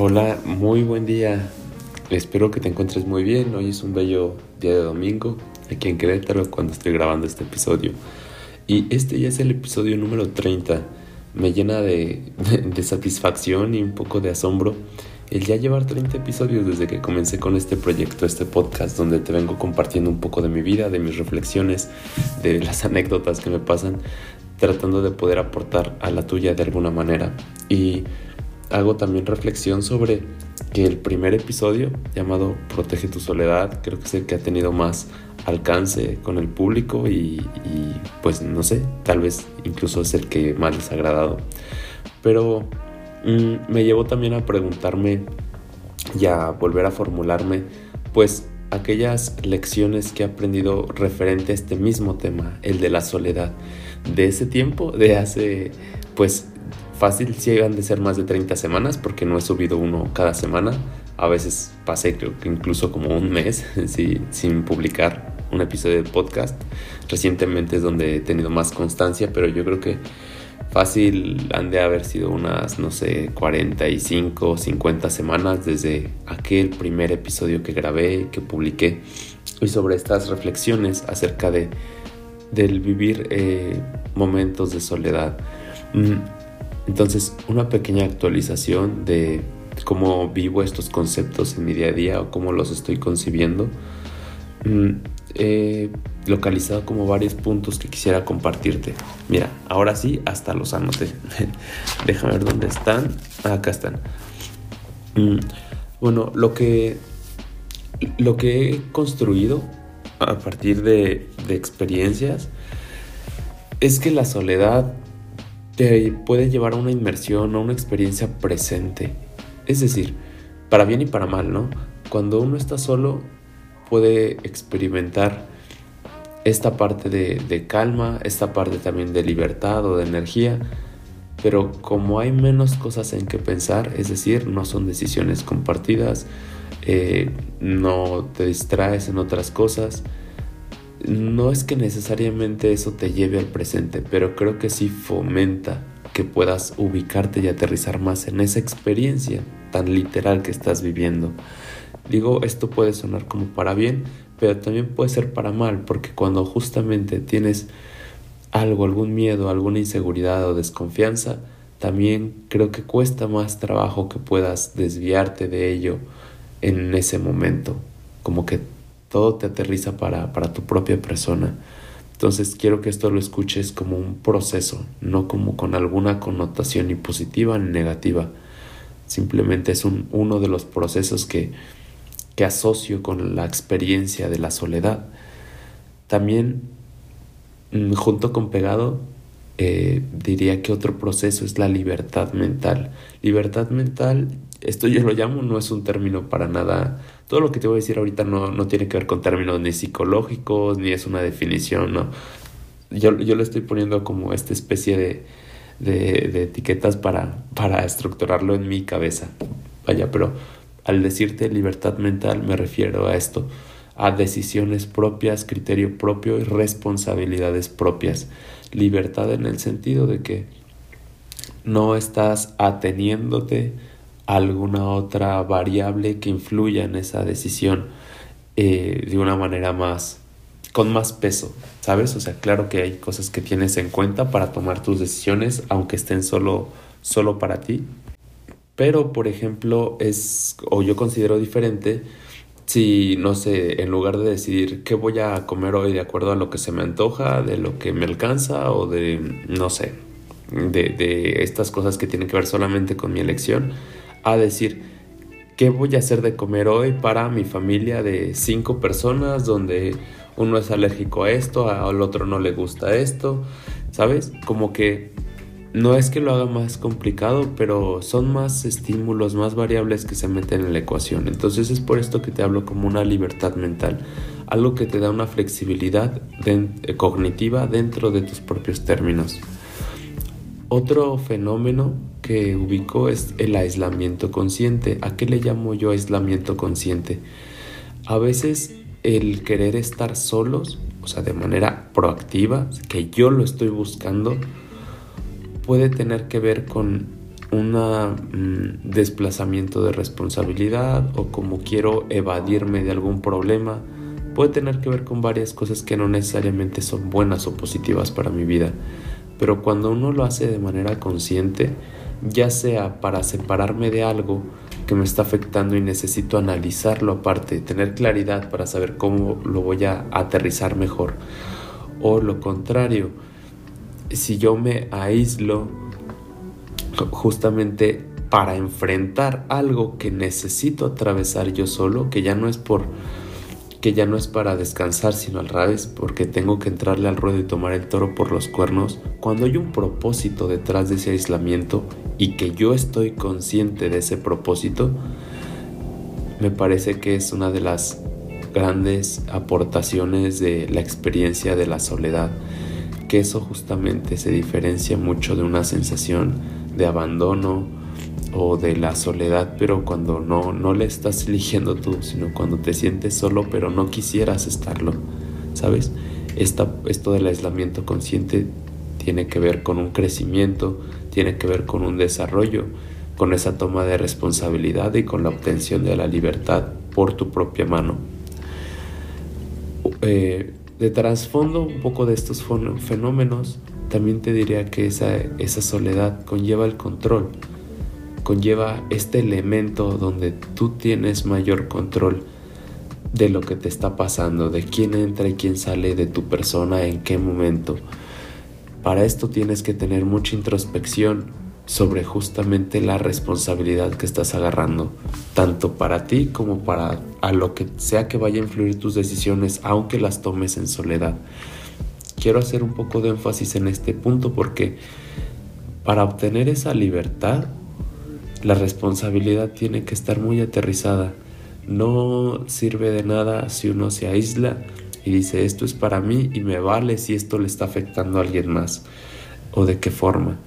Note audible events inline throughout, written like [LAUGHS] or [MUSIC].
Hola, muy buen día. Espero que te encuentres muy bien. Hoy es un bello día de domingo aquí en Querétaro cuando estoy grabando este episodio. Y este ya es el episodio número 30. Me llena de, de, satisfacción y un poco de asombro el ya llevar 30 episodios desde que comencé con este proyecto, este podcast, donde te vengo compartiendo un poco de mi vida, de mis reflexiones, de las anécdotas que me pasan, tratando de poder aportar a la tuya de alguna manera. Y hago también reflexión sobre que el primer episodio llamado Protege tu soledad creo que es el que ha tenido más alcance con el público y, pues no sé, tal vez incluso es el que más les ha agradado. Pero mm, me llevó también a preguntarme y a volver a formularme pues aquellas lecciones que he aprendido referente a este mismo tema, el de la soledad. De ese tiempo, de hace pues fácil si han de ser más de 30 semanas porque no he subido uno cada semana. A veces pasé creo que incluso como un mes [LAUGHS] sin publicar un episodio de podcast. Recientemente es donde he tenido más constancia, pero yo creo que fácil han de haber sido unas, no sé, 45 o 50 semanas desde aquel primer episodio que grabé, que publiqué. Y sobre estas reflexiones acerca de del vivir eh, momentos de soledad. Mm, entonces, una pequeña actualización de cómo vivo estos conceptos en mi día a día o cómo los estoy concibiendo. Mm, he localizado como varios puntos que quisiera compartirte. Mira, ahora sí, hasta los anoté. [LAUGHS] Déjame ver dónde están. Acá están. Mm, bueno, lo que, lo que he construido a partir de experiencias es que la soledad te puede llevar a una inmersión, a una experiencia presente. Es decir, para bien y para mal, ¿no? Cuando uno está solo, puede experimentar esta parte de, calma, esta parte también de libertad o de energía, pero como hay menos cosas en que pensar, es decir, no son decisiones compartidas, eh, no te distraes en otras cosas, no es que necesariamente eso te lleve al presente, pero creo que sí fomenta que puedas ubicarte y aterrizar más en esa experiencia tan literal que estás viviendo. Digo, esto puede sonar como para bien, pero también puede ser para mal, porque cuando justamente tienes algo, algún miedo, alguna inseguridad o desconfianza, también creo que cuesta más trabajo que puedas desviarte de ello en ese momento, como que todo te aterriza para, tu propia persona. Entonces quiero que esto lo escuches como un proceso, no como con alguna connotación ni positiva ni negativa. Simplemente es un, uno de los procesos que, que asocio con la experiencia de la soledad. También, mm, junto con pegado, eh, diría que otro proceso es la libertad mental. Libertad mental, esto yo lo llamo, no es un término para nada. Todo lo que te voy a decir ahorita no, no tiene que ver con términos ni psicológicos, ni es una definición, ¿no? Yo, yo lo estoy poniendo como esta especie de, de, etiquetas para, para estructurarlo en mi cabeza. Vaya, pero al decirte libertad mental me refiero a esto, a decisiones propias, criterio propio y responsabilidades propias libertad en el sentido de que no estás ateniéndote alguna otra variable que influya en esa decisión eh, de una manera más con más peso, ¿sabes? O sea, claro que hay cosas que tienes en cuenta para tomar tus decisiones, aunque estén solo, solo para ti. Pero, por ejemplo, es, o yo considero diferente, si, no sé, en lugar de decidir qué voy a comer hoy de acuerdo a lo que se me antoja, de lo que me alcanza o de, no sé, de, de estas cosas que tienen que ver solamente con mi elección, a decir qué voy a hacer de comer hoy para mi familia de cinco personas donde uno es alérgico a esto, al otro no le gusta esto, ¿sabes? Como que no es que lo haga más complicado, pero son más estímulos, más variables que se meten en la ecuación. Entonces es por esto que te hablo como una libertad mental, algo que te da una flexibilidad eh, cognitiva dentro de tus propios términos. Otro fenómeno que ubico es el aislamiento consciente. ¿A qué le llamo yo aislamiento consciente? A veces el querer estar solos, o sea, de manera proactiva, que yo lo estoy buscando, puede tener que ver con un mm, desplazamiento de responsabilidad o como quiero evadirme de algún problema, puede tener que ver con varias cosas que no necesariamente son buenas o positivas para mi vida. Pero cuando uno lo hace de manera consciente, ya sea para separarme de algo que me está afectando y necesito analizarlo aparte, tener claridad para saber cómo lo voy a aterrizar mejor, o lo contrario, si yo me aíslo justamente para enfrentar algo que necesito atravesar yo solo, que ya no es por que ya no es para descansar, sino al revés, porque tengo que entrarle al ruedo y tomar el toro por los cuernos, cuando hay un propósito detrás de ese aislamiento y que yo estoy consciente de ese propósito, me parece que es una de las grandes aportaciones de la experiencia de la soledad, que eso justamente se diferencia mucho de una sensación de abandono o de la soledad, pero cuando no, no le estás eligiendo tú, sino cuando te sientes solo, pero no quisieras estarlo, ¿sabes? Esta, esto del aislamiento consciente tiene que ver con un crecimiento, tiene que ver con un desarrollo, con esa toma de responsabilidad y con la obtención de la libertad por tu propia mano. Eh, de trasfondo un poco de estos fenómenos, también te diría que esa, esa soledad conlleva el control, conlleva este elemento donde tú tienes mayor control de lo que te está pasando, de quién entra y quién sale de tu persona, en qué momento. Para esto tienes que tener mucha introspección sobre justamente la responsabilidad que estás agarrando, tanto para ti como para a lo que sea que vaya a influir tus decisiones, aunque las tomes en soledad quiero hacer un poco de énfasis en este punto porque para obtener esa libertad, la responsabilidad tiene que estar muy aterrizada. No sirve de nada si uno se aísla y dice esto es para mí y me vale si esto le está afectando a alguien más o de qué forma.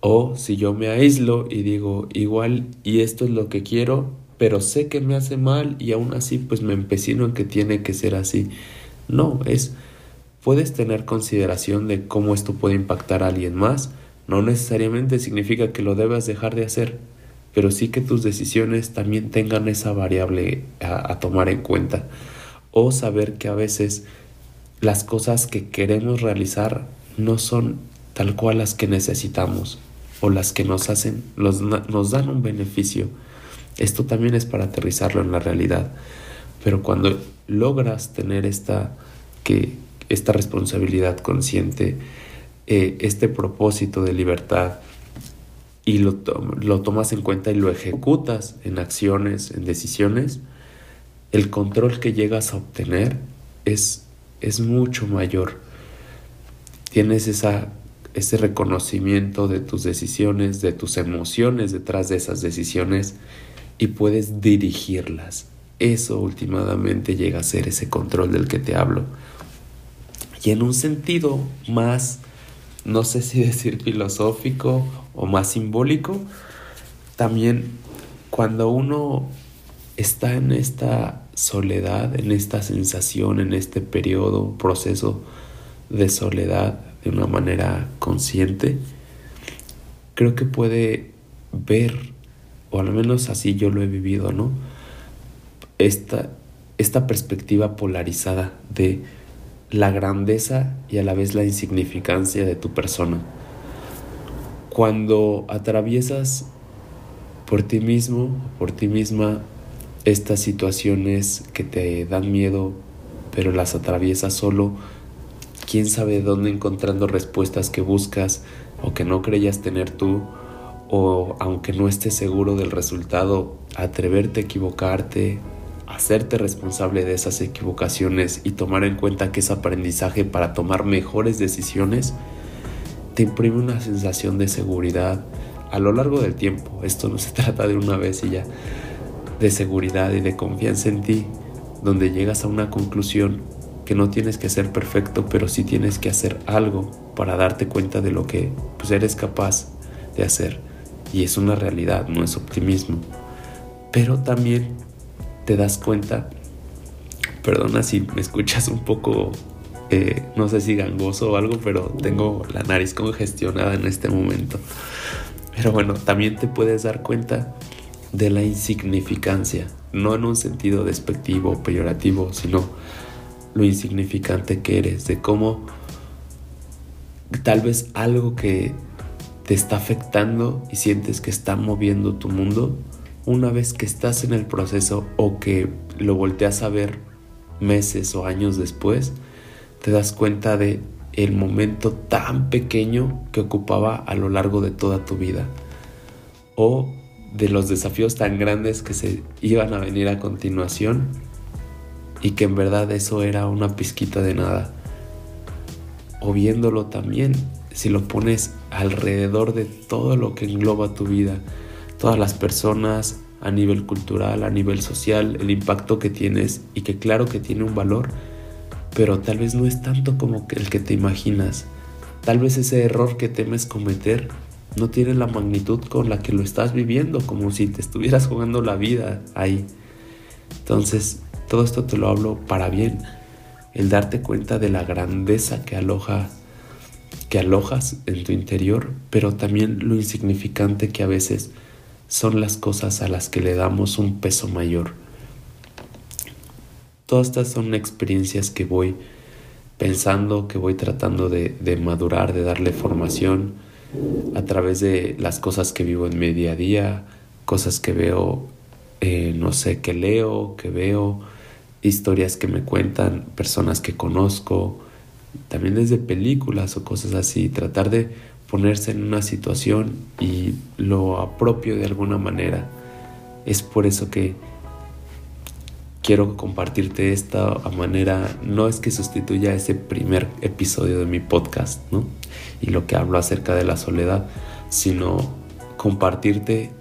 O si yo me aíslo y digo igual y esto es lo que quiero, pero sé que me hace mal y aún así pues me empecino en que tiene que ser así. No, es puedes tener consideración de cómo esto puede impactar a alguien más, no necesariamente significa que lo debas dejar de hacer, pero sí que tus decisiones también tengan esa variable a, tomar en cuenta. O saber que a veces las cosas que queremos realizar no son tal cual las que necesitamos o las que nos hacen, nos dan un beneficio. Esto también es para aterrizarlo en la realidad. Pero cuando logras tener esta que esta responsabilidad consciente, eh, este propósito de libertad y lo, lo tomas en cuenta y lo ejecutas en acciones, en decisiones, el control que llegas a obtener es, es mucho mayor. Tienes esa, ese reconocimiento de tus decisiones, de tus emociones detrás de esas decisiones y puedes dirigirlas. Eso últimamente llega a ser ese control del que te hablo. Y en un sentido más, no sé si [LAUGHS] decir filosófico o más simbólico, también cuando uno está en esta soledad, en esta sensación, en este periodo, proceso de soledad de una manera consciente, creo que puede ver, o al menos así yo lo he vivido, ¿no? Esta, esta perspectiva polarizada de la grandeza y a la vez la insignificancia de tu persona. Cuando atraviesas por ti mismo, por ti misma, estas situaciones que te dan miedo, pero las atraviesas solo, quién sabe dónde encontrando respuestas que buscas o que no creías tener tú, o aunque no estés seguro del resultado, atreverte a equivocarte, hacerte responsable de esas equivocaciones y tomar en cuenta que es aprendizaje para tomar mejores decisiones, te imprime una sensación de seguridad a lo largo del tiempo. Esto no se [LAUGHS] trata de una vez y ya, de seguridad y de confianza en ti, donde llegas a una conclusión que no tienes que ser perfecto, pero sí tienes que hacer algo para darte cuenta de lo que pues, eres capaz de hacer. Y es una realidad, no es optimismo. Pero también te das cuenta, perdona si me escuchas un poco, eh, no sé si gangoso o algo, pero tengo la nariz congestionada en este momento. Pero bueno, también te puedes dar cuenta de la insignificancia, no en un sentido despectivo o peyorativo, sino lo insignificante que eres, de cómo tal vez algo que te está afectando y sientes que está moviendo tu mundo, una vez que estás en el proceso o que lo volteas a ver meses o años después, te das cuenta de el momento tan pequeño que ocupaba a lo largo de toda tu vida o de los desafíos tan grandes que se iban a venir a continuación y que en verdad eso era una pizquita de nada. O viéndolo también, si lo pones alrededor de todo lo que engloba tu vida, todas las personas a nivel cultural, a nivel social, el impacto que tienes y que claro que tiene un valor, pero tal vez no es tanto como el que te imaginas. Tal vez ese error que temes cometer no tiene la magnitud con la que lo estás viviendo, como si te estuvieras [LAUGHS] jugando la vida ahí. Entonces, todo esto te lo hablo para bien, el darte cuenta de la grandeza que aloja que alojas en tu interior, pero también lo insignificante que a veces son las cosas a las que le damos un peso mayor. Todas estas son experiencias que voy pensando, que voy tratando de, de madurar, de darle formación a través de las cosas que vivo en mi día a día, cosas que veo, eh, no sé, que leo, que veo, historias que me cuentan, personas que conozco, también desde películas o cosas así, tratar de ponerse en una situación y lo apropio de alguna manera. Es por eso que quiero compartirte esta manera, no es que sustituya ese primer episodio de mi podcast, ¿no? Y lo que hablo acerca de la soledad, sino compartirte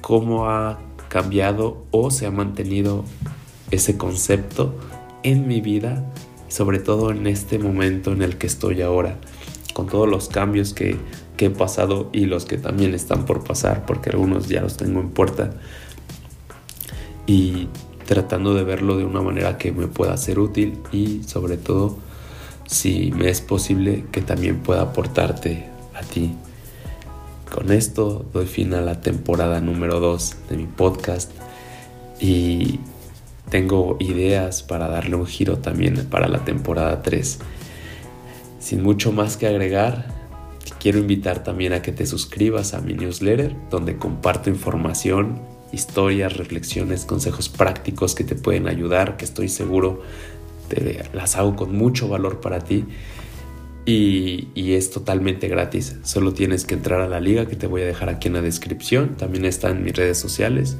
cómo ha cambiado o se ha mantenido ese concepto en mi vida, sobre todo en este momento en el que estoy ahora con todos los cambios que, he pasado y los que también están por pasar, porque algunos ya los tengo en puerta. Y tratando de verlo de una manera que me pueda ser útil y sobre todo, si me es posible, que también pueda aportarte a ti. Con esto doy fin a la temporada número 2 de mi podcast y tengo ideas para darle un giro también para la temporada 3. Sin mucho más que agregar, quiero invitar también a que te suscribas a mi newsletter, donde comparto información, historias, reflexiones, consejos prácticos que te pueden ayudar, que estoy seguro te las hago con mucho valor para ti. Y, es totalmente gratis. Solo tienes que entrar a la liga que te voy a dejar aquí en la descripción. También está en mis redes sociales.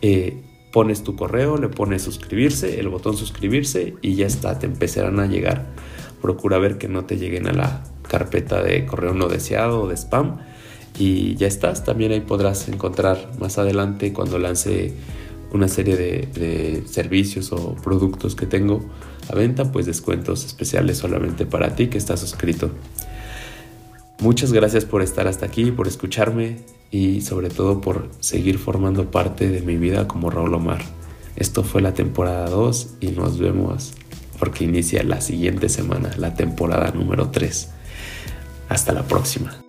Eh, pones tu correo, le pones suscribirse, el botón suscribirse y ya está, te empezarán a llegar procura ver que no te lleguen a la carpeta de correo no deseado o de spam y ya estás. También ahí podrás encontrar más adelante cuando lance una serie de, servicios o productos que tengo a venta, pues descuentos especiales solamente para ti que estás suscrito. Muchas gracias por estar hasta aquí, por escucharme y sobre todo por seguir formando parte de mi vida como Raúl Omar. Esto fue la temporada 2 y nos vemos porque inicia la siguiente semana, la temporada número 3. Hasta la próxima.